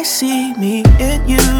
I see me in you.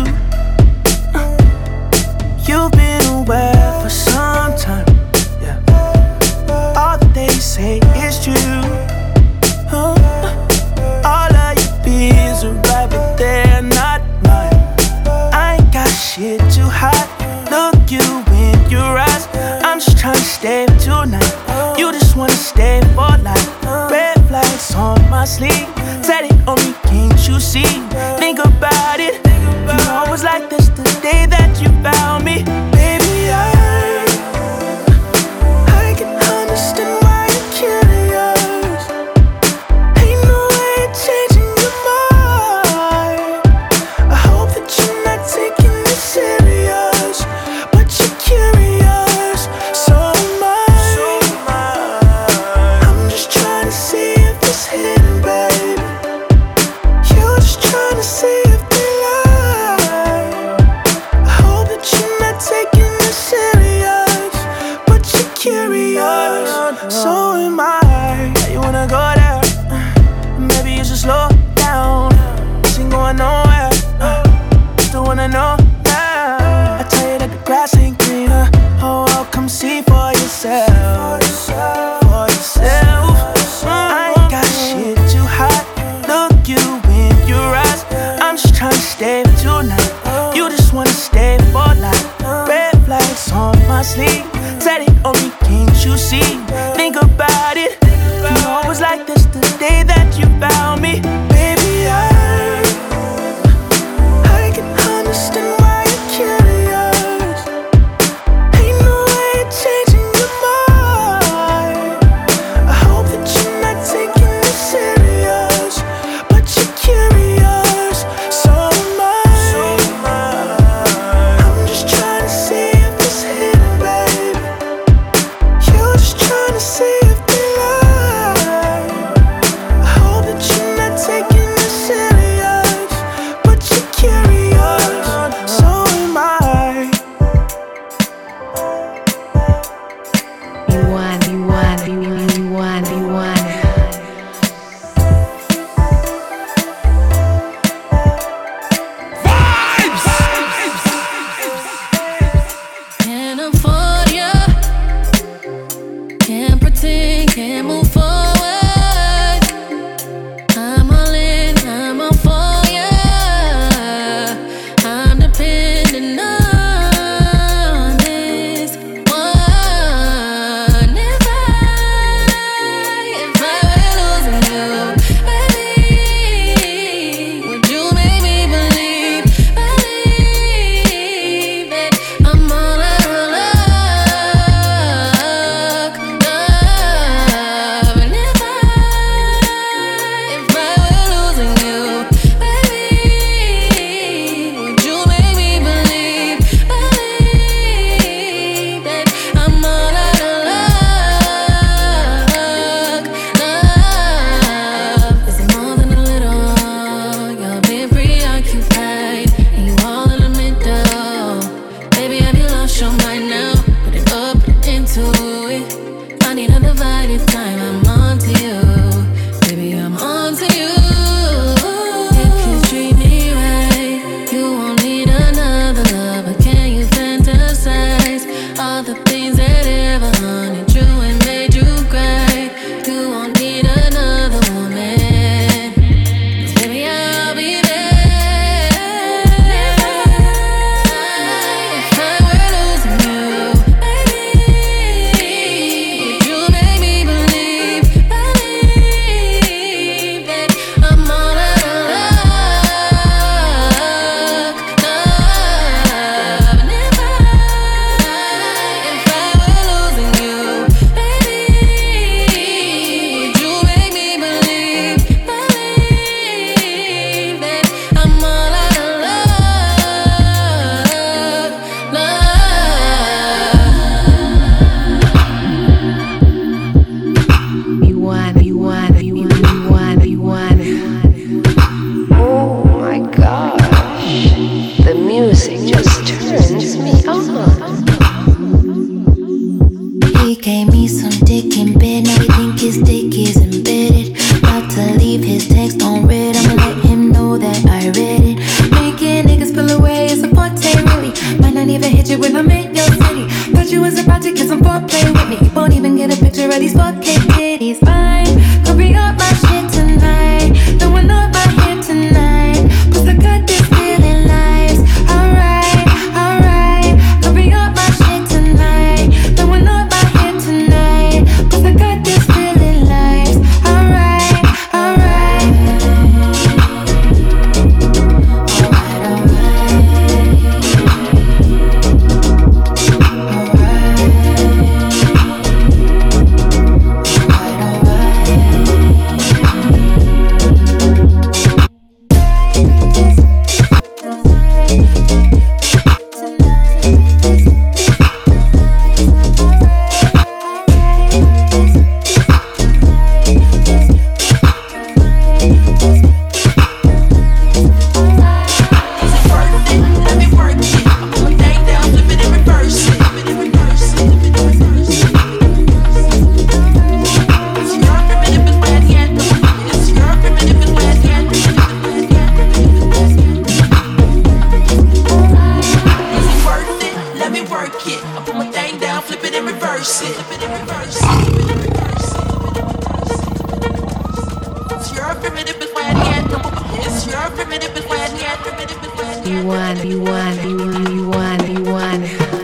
wanna know? madre. B1, B1, B1, B1, B1.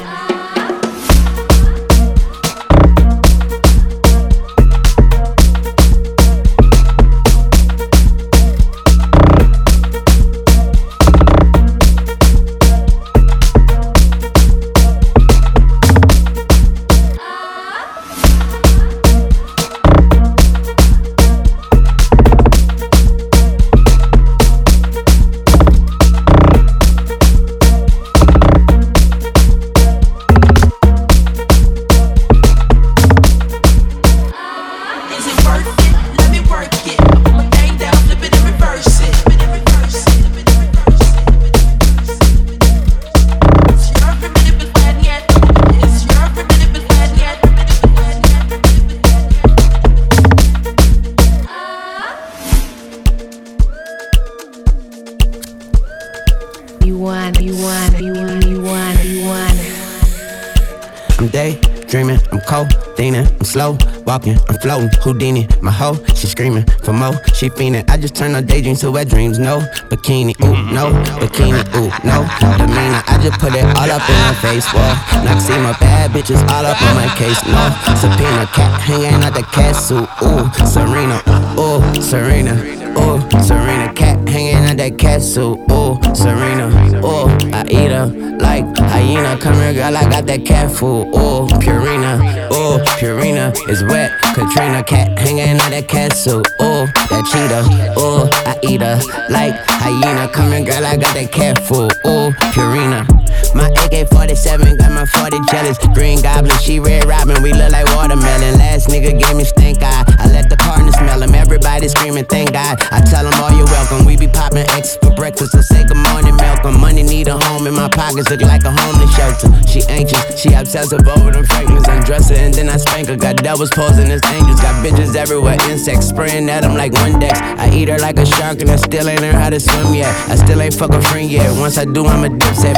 Leaning, I'm slow walking, I'm floating. Houdini, my hoe, she screaming for more, she fiending. I just turn her daydreams to wet dreams. No bikini, ooh, no bikini, ooh, no demeanor. I just put it all up in her face, whoa. Now see my bad bitches all up in my case, no subpoena. Cat hanging out the castle, ooh, Serena, ooh, Serena, ooh, Serena. Cat hanging out that castle, ooh, Serena, ooh, I eat her like hyena. Come here, girl, I got that cat food, ooh, Purina, ooh, Purina is wet. Katrina cat hanging out that castle, ooh, that cheetah, ooh, I eat her like hyena. Come here, girl, I got that cat food, ooh, Purina. My AK 47 got my 40 jealous. Green Goblin, she red robin, we look like watermelon. Last nigga gave me stink eye. I let the partner smell him. Everybody screaming, thank God. I tell them all you're welcome. We be popping X for breakfast, so say good morning, Malcolm. Money need a home in my pockets, look like a homeless shelter. She anxious, she obsessive over them fragments. Undress her and then I spank her. Got devils posing as angels, got bitches everywhere. Insects spraying at them like Windex. I eat her like a shark and I still ain't learned how to swim yet. I still ain't fuck a friend yet. Once I do, I'm a dipset.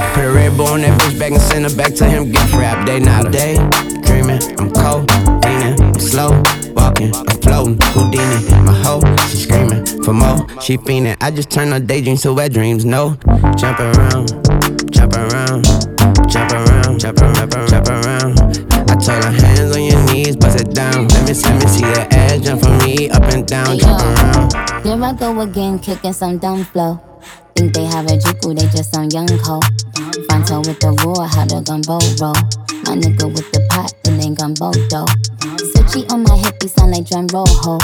On that bitch back and send her back to him. Gift wrap, they not a day. Dreaming, I'm cold, leaning, I'm slow, walking, I'm floating. Houdini, my hoe, she screaming for more. She fiending. I just turn her daydreams to wet dreams. No, jump around, jump around, jump around, jump around, jump around. I told her hands on your knees, bust it down. Let me, let me see that ass jump for me, up and down, jump around. Here I go again, kicking some dumb flow. Think they have a juku, they just on young co. Fronto with the roar, how the gumbo roll. My nigga with the pot, then they gumbo dough. Switchy on my hip, he sound like drum roll ho.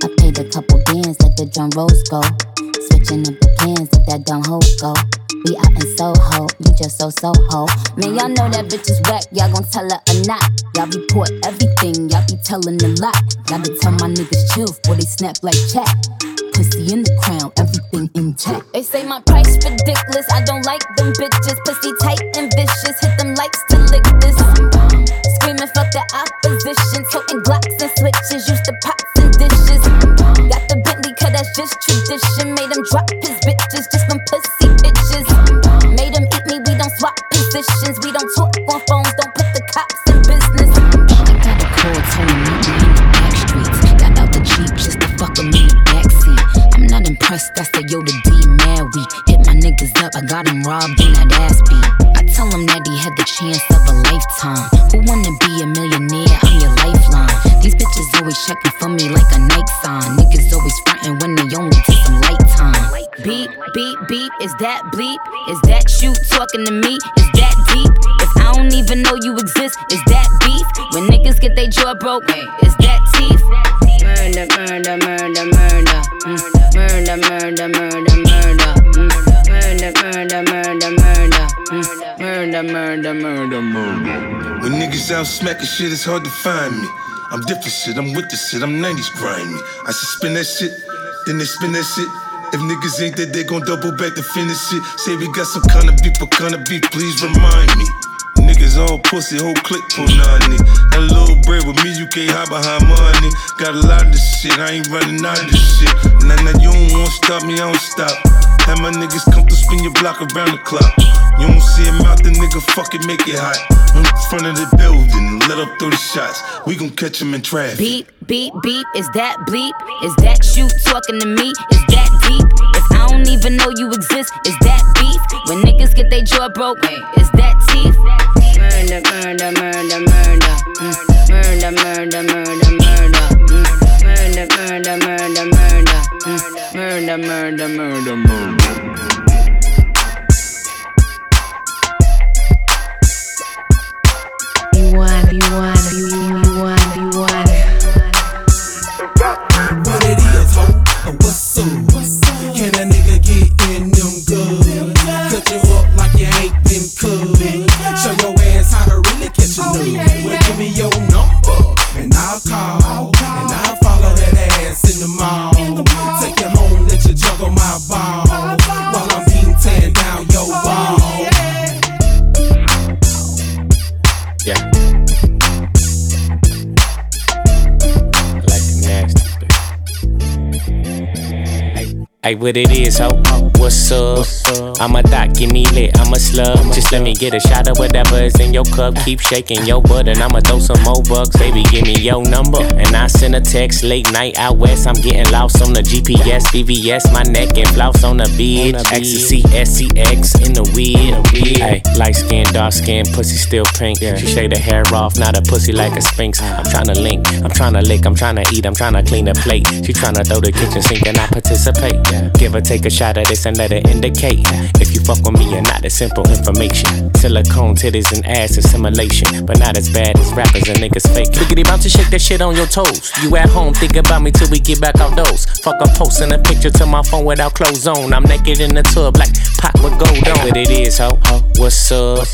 I paid a couple bands, let the drum rolls go. Switching up the plans, let that dumb hoe go. We out in Soho, you just so Soho. Man, y'all know that bitch is whack, y'all gon' tell her or not. Y'all report everything, y'all be telling a lot. Gotta tell my niggas chill, before they snap like chat pussy in the crown, everything intact. They say my price ridiculous. I don't like them bitches. Pussy tight and vicious. Hit them likes to lick this. Screaming fuck the opposition. Toting glocks and switches. Used to pots and dishes. Got the Bentley, cause that's just tradition. Made them drop his bitches just from pussy that bleep? Is that you talking to me? Is that deep? If I don't even know you exist, is that beef? When niggas get their jaw broke, is that teeth? Murder, murder, murder, murder. Mm. Murder, murder, murder, murder. Mm. Murder, murder, murder, murder. Mm. Murder, murder, murder, murder. When niggas out smacking shit, it's hard to find me. I'm different shit, I'm with the shit, I'm 90s grimy. I should spin that shit, then they spin that shit. If niggas ain't that, they gon' double back to finish it. Say we got some kind of beef, what kind of beef, please remind me. Niggas all pussy, whole click for nani. That little bread with me, you can't hide behind money. Got a lot of this shit, I ain't running out of this shit. Nah, nah, you don't wanna stop me, I don't stop. Have my niggas come to spin your block around the clock. You don't see him out, the nigga fucking make it hot. In front of the building, let up through the shots. We gon' catch him in traffic. Beep, beep, beep, is that bleep? Is that you talking to me? Is deep? If I don't even know you exist, is that beef? When niggas get their jaw broke, is that teeth? Murder, murder, murder, murder. Murder, murder, murder, murder. Murder, murder, murder, murder. Murder, murder, murder, murder. Hey, what it is, ho? What's up? I'm a thot, give me lit, I'm a slug. Just let me get a shot of whatever is in your cup. Keep shaking your butt, and I'ma throw some more bucks. Baby, give me your number. And I send a text late night out west. I'm getting lost on the GPS, VVS, my neck and flouse on the bitch. Ecstasy, SCX in the weed. Hey, light skin, dark skin, pussy still pink. She shade her hair off, not a pussy like a sphinx. I'm tryna link, I'm tryna lick, I'm tryna eat, I'm tryna clean the plate. She tryna throw the kitchen sink and I participate. Give her take a shot of this and let it indicate if you fuck with me or not. It's simple information. Silicone titties and ass assimilation, but not as bad as rappers and niggas fake. Biggity bounce to shake that shit on your toes. You at home, think about me till we get back outdoors. Fuck up posting a picture to my phone without clothes on. I'm naked in the tub like Pac with gold on. What it is, ho? What's up?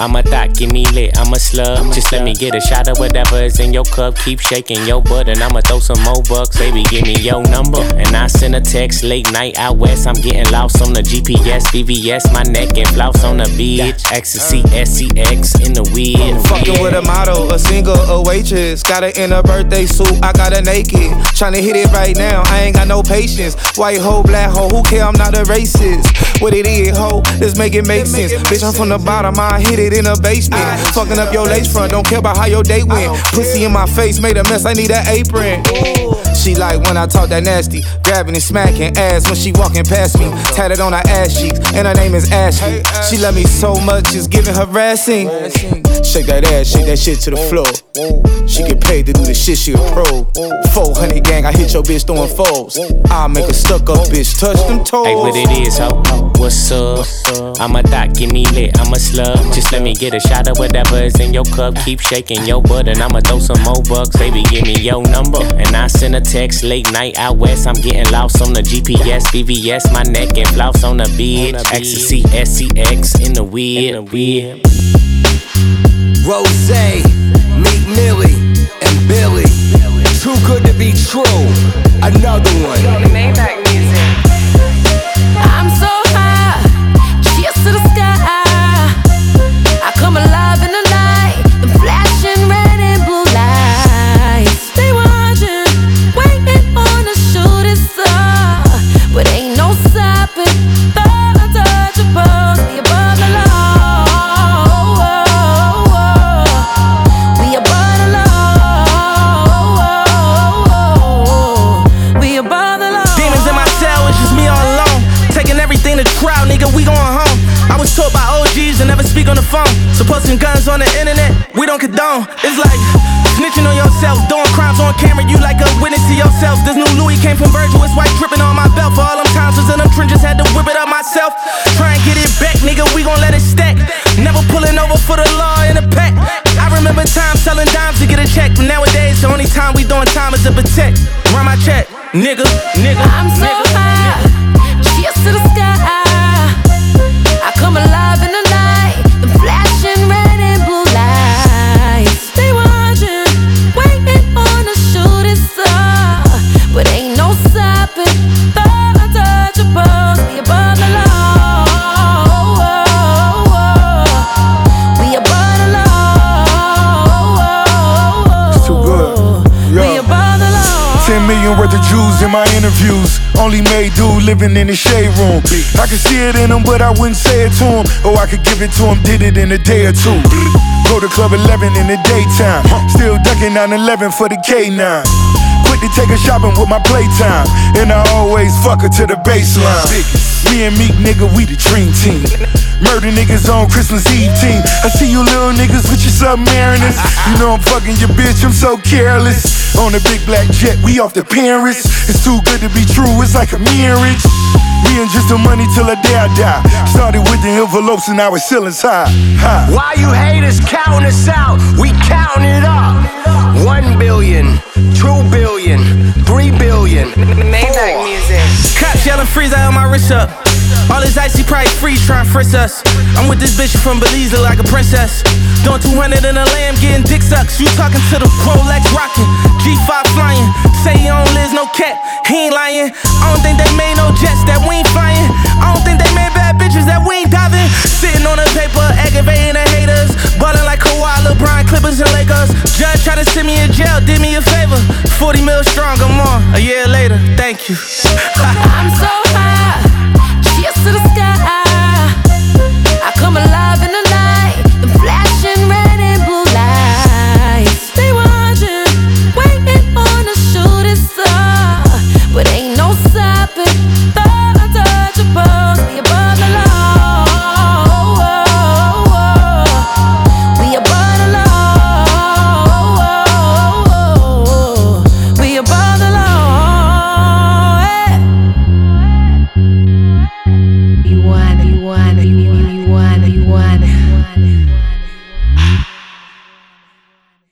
I'm a thot, give me lit, I'm a slug. Just let me get a shot of whatever is in your cup. Keep shaking your butt, and I'ma throw some more bucks. Baby, give me your number. And I send text late night out west. I'm getting lost on the GPS, VVS, my neck and flouse on the bitch. Ecstasy, SCX in the weed. Fucking with a model, a single, a waitress. Got her in a birthday suit, I got her naked. Tryna hit it right now, I ain't got no patience. White hoe, black hoe, who care? I'm not a racist. What it is, hoe, let's make it make sense. Bitch, I'm from the bottom, I hit it in the basement. Fucking up your lace front, don't care about how your day went. Pussy in my face, made a mess, I need an apron. She like when I talk that nasty, grabbing and smacking ass when she walking past me. Tatted on her ass cheeks, and her name is Ashley. She love me so much, it's giving harassing. Shake that ass, shake that shit to the floor. She get paid to do the shit, she a pro. 400 gang, I hit your bitch throwing foes. I make a stuck up bitch touch them toes. Hey, what it is, ho? What's up? I'm a doc, give me lit, I'm a slug. Just let me get a shot of whatever is in your cup. Keep shaking your butt, and I'ma throw some more bucks. Baby, give me your number. And I send a text late night out west. I'm getting lost on the GPS, VVS, my neck and flouse on the bitch. Ecstasy, SCX in the weed. Rose, Meek Millie, So posting guns on the internet, we don't condone. It's like snitching on yourself, doing crimes on camera. You like a witness to yourself. This new Louis came from Virgil, it's white dripping on my belt. For all them times was in them trenches, had to whip it up myself. Try and get it back, nigga. We gon' let it stack. Never pulling over for the law in a pack. I remember times selling dimes to get a check. But nowadays, the only time we doing time is to protect. Run my check, nigga, nigga. I'm so in my interviews. Only made dude living in the shade room. I could see it in him, but I wouldn't say it to him. Or I could give it to him, did it in a day or two. Go to Club 11 in the daytime. Still ducking 9 11 for the K9. Quick to take her shopping with my playtime. And I always fuck her to the baseline. Me and Meek nigga, we the dream team. Murder niggas on Christmas Eve team. I see you little niggas with your submariners. You know I'm fucking your bitch, I'm so careless. On the big black jet, we off to Paris. It's too good to be true, it's like a marriage. Me and just the money till the day I die. Started with the envelopes and now it's ceilings high. high. Why you haters counting us out? We counting it up. One billion, two billion, three billion. Maybach music. Cops yelling freeze, I have my wrist up. All this icy price freeze trying to frisk us. I'm with this bitch from Belize, look like a princess. Doing 200 in a lamb, getting dick sucks. You talking to the Rolex rocking, G5 flying. Say you don't live no cat, he ain't lying. I don't think they made no jets that we ain't flying. I don't think they made bad bitches that we ain't diving. Sitting on the paper, aggravating the haters. Ballin' like Kawhi, LeBron, Clippers, and Lakers. Judge tried to send me in jail, did me a favor. 40 mil strong, I'm on. A year later, thank you. I'm so high, cheers to the sky.